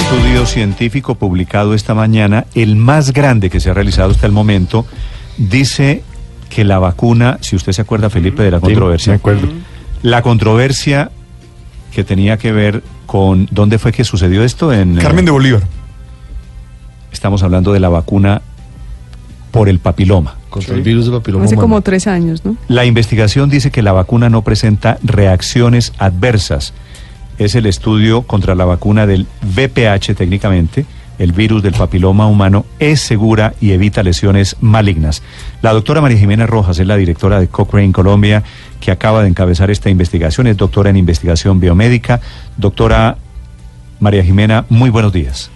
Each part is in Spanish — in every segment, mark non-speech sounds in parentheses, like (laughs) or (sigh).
estudio científico publicado esta mañana, el más grande que se ha realizado hasta el momento, dice que la vacuna, si usted se acuerda, Felipe, de la controversia, me acuerdo. la controversia que tenía que ver con dónde fue que sucedió esto en Carmen de Bolívar. estamos hablando de la vacuna por el papiloma. Contra el virus de papiloma Hace humano. como tres años, ¿no? La investigación dice que la vacuna no presenta reacciones adversas. Es el estudio contra la vacuna del VPH técnicamente. El virus del papiloma humano es segura y evita lesiones malignas. La doctora María Jimena Rojas es la directora de Cochrane Colombia, que acaba de encabezar esta investigación. Es doctora en investigación biomédica. Doctora María Jimena, muy buenos días.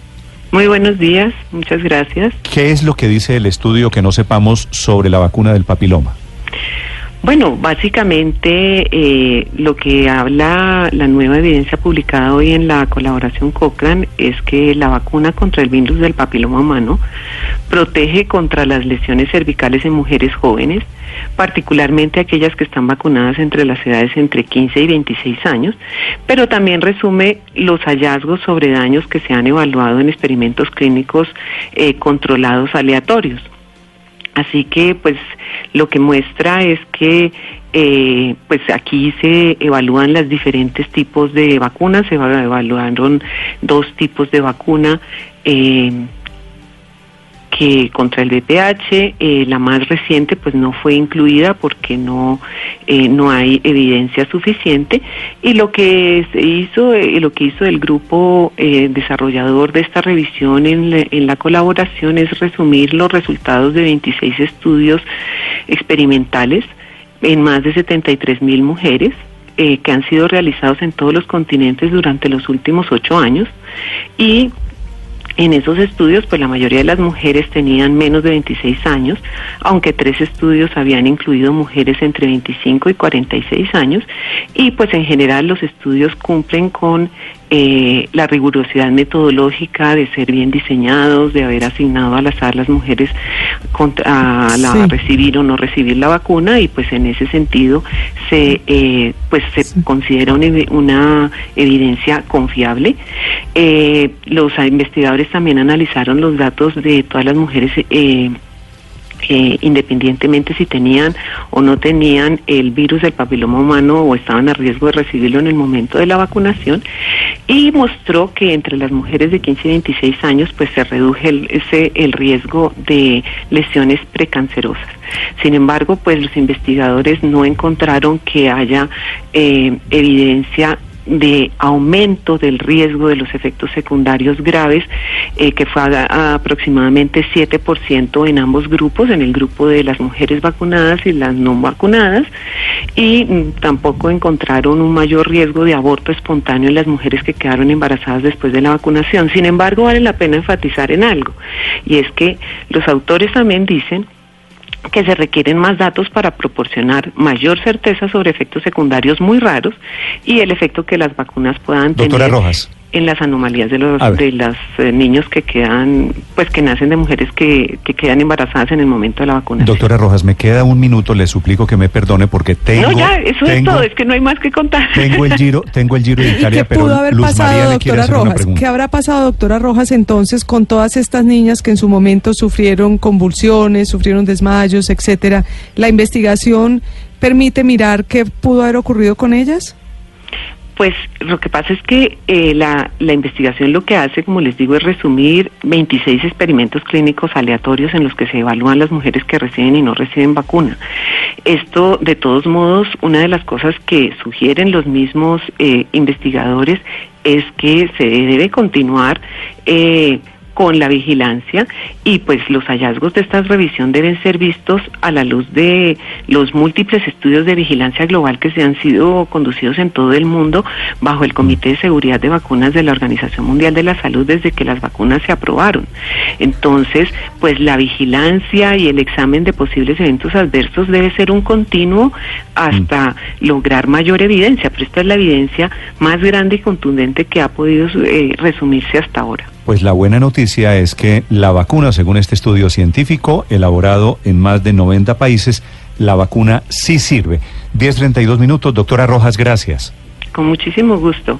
Muy buenos días, muchas gracias. ¿Qué es lo que dice el estudio que no sepamos sobre la vacuna del papiloma? Bueno, básicamente eh, lo que habla la nueva evidencia publicada hoy en la colaboración Cochrane es que la vacuna contra el virus del papiloma humano protege contra las lesiones cervicales en mujeres jóvenes, particularmente aquellas que están vacunadas entre las edades entre 15 y 26 años, pero también resume los hallazgos sobre daños que se han evaluado en experimentos clínicos eh, controlados aleatorios. Así que, pues, lo que muestra es que, eh, pues, aquí se evalúan los diferentes tipos de vacunas. Se eva- evaluaron dos tipos de vacuna. eh, que contra el VPH, eh, la más reciente pues no fue incluida porque no eh, no hay evidencia suficiente. Y lo que se hizo eh, lo que hizo el grupo eh, desarrollador de esta revisión en, la- en la colaboración es resumir los resultados de 26 estudios experimentales en más de 73 mil mujeres eh, que han sido realizados en todos los continentes durante los últimos ocho años y en esos estudios, pues la mayoría de las mujeres tenían menos de 26 años, aunque tres estudios habían incluido mujeres entre 25 y 46 años, y pues en general los estudios cumplen con eh, la rigurosidad metodológica de ser bien diseñados, de haber asignado al azar las mujeres contra, a la, Sí. recibir o no recibir la vacuna, y pues en ese sentido se eh, pues se considera una, una evidencia confiable. Eh, los investigadores también analizaron los datos de todas las mujeres eh, eh, independientemente si tenían o no tenían el virus del papiloma humano o estaban a riesgo de recibirlo en el momento de la vacunación y mostró que entre las mujeres de 15 y 26 años pues se redujo el, ese, el riesgo de lesiones precancerosas. Sin embargo, pues los investigadores no encontraron que haya eh, evidencia de aumento del riesgo de los efectos secundarios graves, eh, que fue a- a aproximadamente 7% en ambos grupos, en el grupo de las mujeres vacunadas y las no vacunadas, y mm, tampoco encontraron un mayor riesgo de aborto espontáneo en las mujeres que quedaron embarazadas después de la vacunación. Sin embargo, vale la pena enfatizar en algo, y es que los autores también dicen que se requieren más datos para proporcionar mayor certeza sobre efectos secundarios muy raros y el efecto que las vacunas puedan Doctora tener Rojas. En las anomalías de los de los niños que quedan pues que nacen de mujeres que, que quedan embarazadas en el momento de la vacunación. Doctora Rojas, me queda un minuto, le suplico que me perdone porque tengo... no, ya, eso es tengo- todo, es que no hay más que contar. Tengo el giro, (laughs) tengo el giro de Italia, ¿Qué pero pudo haber Luz María pasado, quiere doctora hacer Rojas? ¿Qué habrá pasado, doctora Rojas, entonces con todas estas niñas que en su momento sufrieron convulsiones, sufrieron desmayos, etcétera? ¿La investigación permite mirar qué pudo haber ocurrido con ellas? Pues lo que pasa es que eh, la, la investigación lo que hace, como les digo, es resumir 26 experimentos clínicos aleatorios en los que se evalúan las mujeres que reciben y no reciben vacuna. Esto, de todos modos, una de las cosas que sugieren los mismos eh, investigadores es que se debe continuar eh, con la vigilancia y pues los hallazgos de esta revisión deben ser vistos a la luz de los múltiples estudios de vigilancia global que se han sido conducidos en todo el mundo bajo el Comité de Seguridad de Vacunas de la Organización Mundial de la Salud desde que las vacunas se aprobaron. Entonces, pues la vigilancia y el examen de posibles eventos adversos debe ser un continuo hasta lograr mayor evidencia, pero esta es la evidencia más grande y contundente que ha podido eh, resumirse hasta ahora. Pues la buena noticia es que la vacuna, según este estudio científico elaborado en más de 90 países, la vacuna sí sirve. 10.32 minutos. Doctora Rojas, gracias. Con muchísimo gusto.